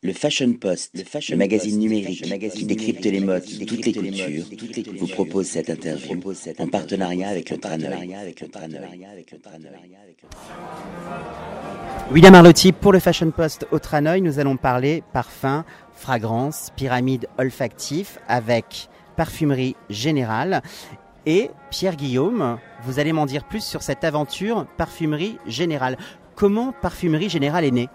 Le Fashion Post, le, magazine numérique qui décrypte les modes de toutes les cultures, vous propose cette interview en partenariat avec le Traneuil. William Arlotti pour le Fashion Post au Traneuil, nous allons parler parfum, fragrance, pyramide olfactif avec parfumerie générale. Et Pierre Guillaume, vous allez m'en dire plus sur cette aventure parfumerie générale. Comment parfumerie générale est née?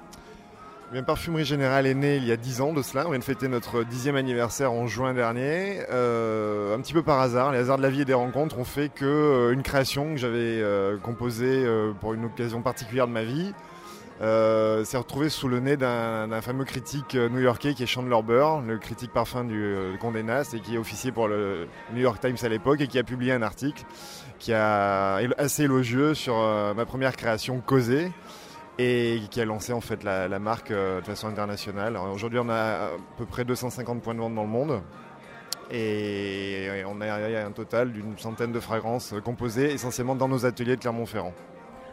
Parfumerie Générale est née il y a 10 ans de cela. On vient de fêter notre dixième anniversaire en juin dernier. Euh, un petit peu par hasard, les hasards de la vie et des rencontres ont fait que euh, une création que j'avais euh, composée pour une occasion particulière de ma vie s'est retrouvée sous le nez d'un fameux critique new-yorkais qui est Chandler Burr, le critique parfum du Condé Nast et qui est officier pour le New York Times à l'époque et qui a publié un article qui a assez élogieux sur ma première création causée et qui a lancé en fait la, marque euh, de façon internationale. Aujourd'hui, on a à peu près 250 points de vente dans le monde. Et on a un total d'une centaine de fragrances composées essentiellement dans nos ateliers de Clermont-Ferrand.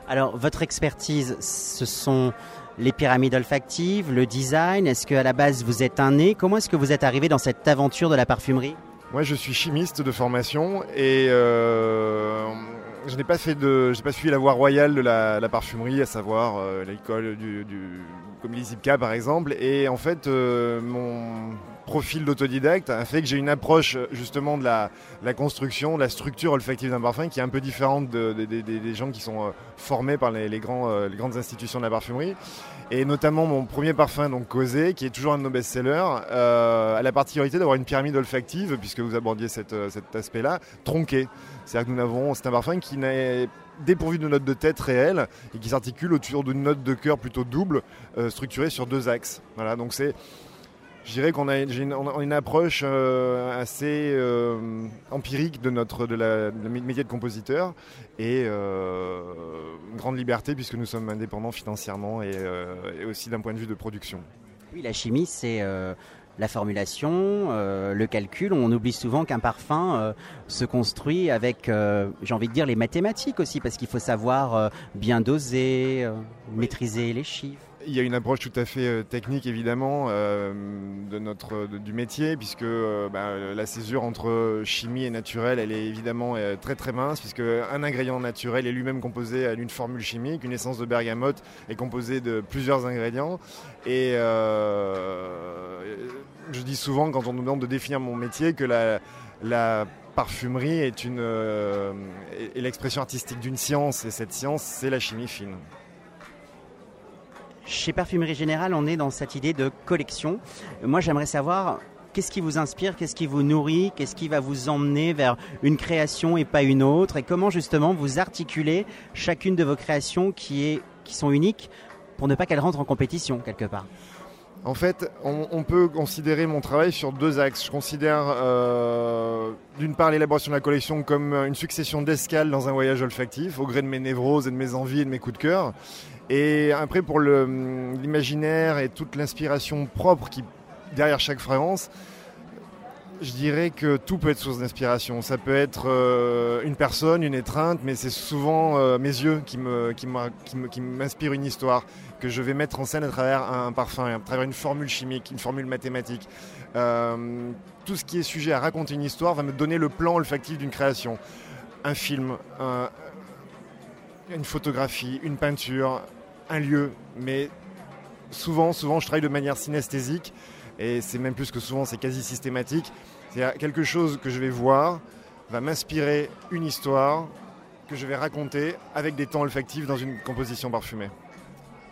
Alors, votre expertise, ce sont les pyramides olfactives, le design. Est-ce qu'à la base, vous êtes un nez Comment est-ce que vous êtes arrivé dans cette aventure de la parfumerie? Moi, je suis chimiste de formation et euh, je n'ai pas fait de, j'ai pas suivi la voie royale de la, parfumerie, à savoir euh, l'école du, comme l'ISIPCA par exemple. Et en fait, euh, mon profil d'autodidacte a fait que j'ai une approche justement de la, construction, de la structure olfactive d'un parfum qui est un peu différente des gens qui sont euh, formés par les, grands, les grandes institutions de la parfumerie. Et notamment mon premier parfum, donc Causé, qui est toujours un de nos best-sellers, a la particularité d'avoir une pyramide olfactive, puisque vous abordiez cet aspect-là, tronquée. C'est-à-dire que nous avons, c'est un parfum qui n'est dépourvu de notes de tête réelles et qui s'articule autour d'une note de cœur plutôt double, euh, structurée sur deux axes. Voilà, donc c'est, je dirais qu'on a une, approche euh, assez euh, empirique de notre de la, métier de compositeur et une grande liberté puisque nous sommes indépendants financièrement et, aussi d'un point de vue de production. Oui, la chimie, c'est la formulation, euh, le calcul. On oublie souvent qu'un parfum euh, se construit avec, euh, j'ai envie de dire, les mathématiques aussi, parce qu'il faut savoir bien doser, maîtriser les chiffres. Il y a une approche tout à fait euh, technique évidemment euh, de notre, du métier puisque euh, bah, la césure entre chimie et naturel elle est évidemment très très mince puisque un ingrédient naturel est lui-même composé d'une formule chimique, une essence de bergamote est composée de plusieurs ingrédients et je dis souvent quand on nous demande de définir mon métier que la, parfumerie est, est l'expression artistique d'une science et cette science c'est la chimie fine. Chez Parfumerie Générale, on est dans cette idée de collection. Moi, j'aimerais savoir qu'est-ce qui vous inspire, qu'est-ce qui vous nourrit, qu'est-ce qui va vous emmener vers une création et pas une autre, et comment justement vous articulez chacune de vos créations qui, sont uniques pour ne pas qu'elles rentrent en compétition quelque part? En fait, on, peut considérer mon travail sur deux axes. Je considère euh, d'une part l'élaboration de la collection comme une succession d'escales dans un voyage olfactif, au gré de mes névroses et de mes envies et de mes coups de cœur. Et après, pour l'imaginaire et toute l'inspiration propre qui derrière chaque fragrance, je dirais que tout peut être source d'inspiration. Ça peut être euh, une personne, une étreinte, mais c'est souvent euh, mes yeux qui m'inspirent une histoire que je vais mettre en scène à travers un parfum, à travers une formule chimique, une formule mathématique. Euh, tout ce qui est sujet à raconter une histoire va me donner le plan olfactif d'une création. Un film, une photographie, une peinture, un lieu. Mais souvent, souvent, je travaille de manière synesthésique et c'est même plus que souvent, c'est quasi systématique. C'est quelque chose que je vais voir va m'inspirer une histoire que je vais raconter avec des temps olfactifs dans une composition parfumée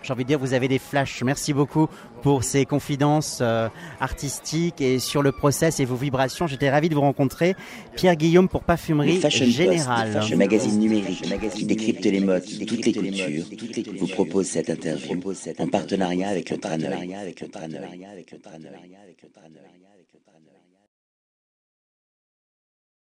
j'ai envie de dire, vous avez des flashs. Merci beaucoup pour ces confidences euh, artistiques et sur le process et vos vibrations. J'étais ravi de vous rencontrer. Pierre Guillaume pour Parfumerie Générale. le magazine numérique qui décrypte les modes de toutes les cultures, vous propose cette interview en partenariat avec le Traneuil.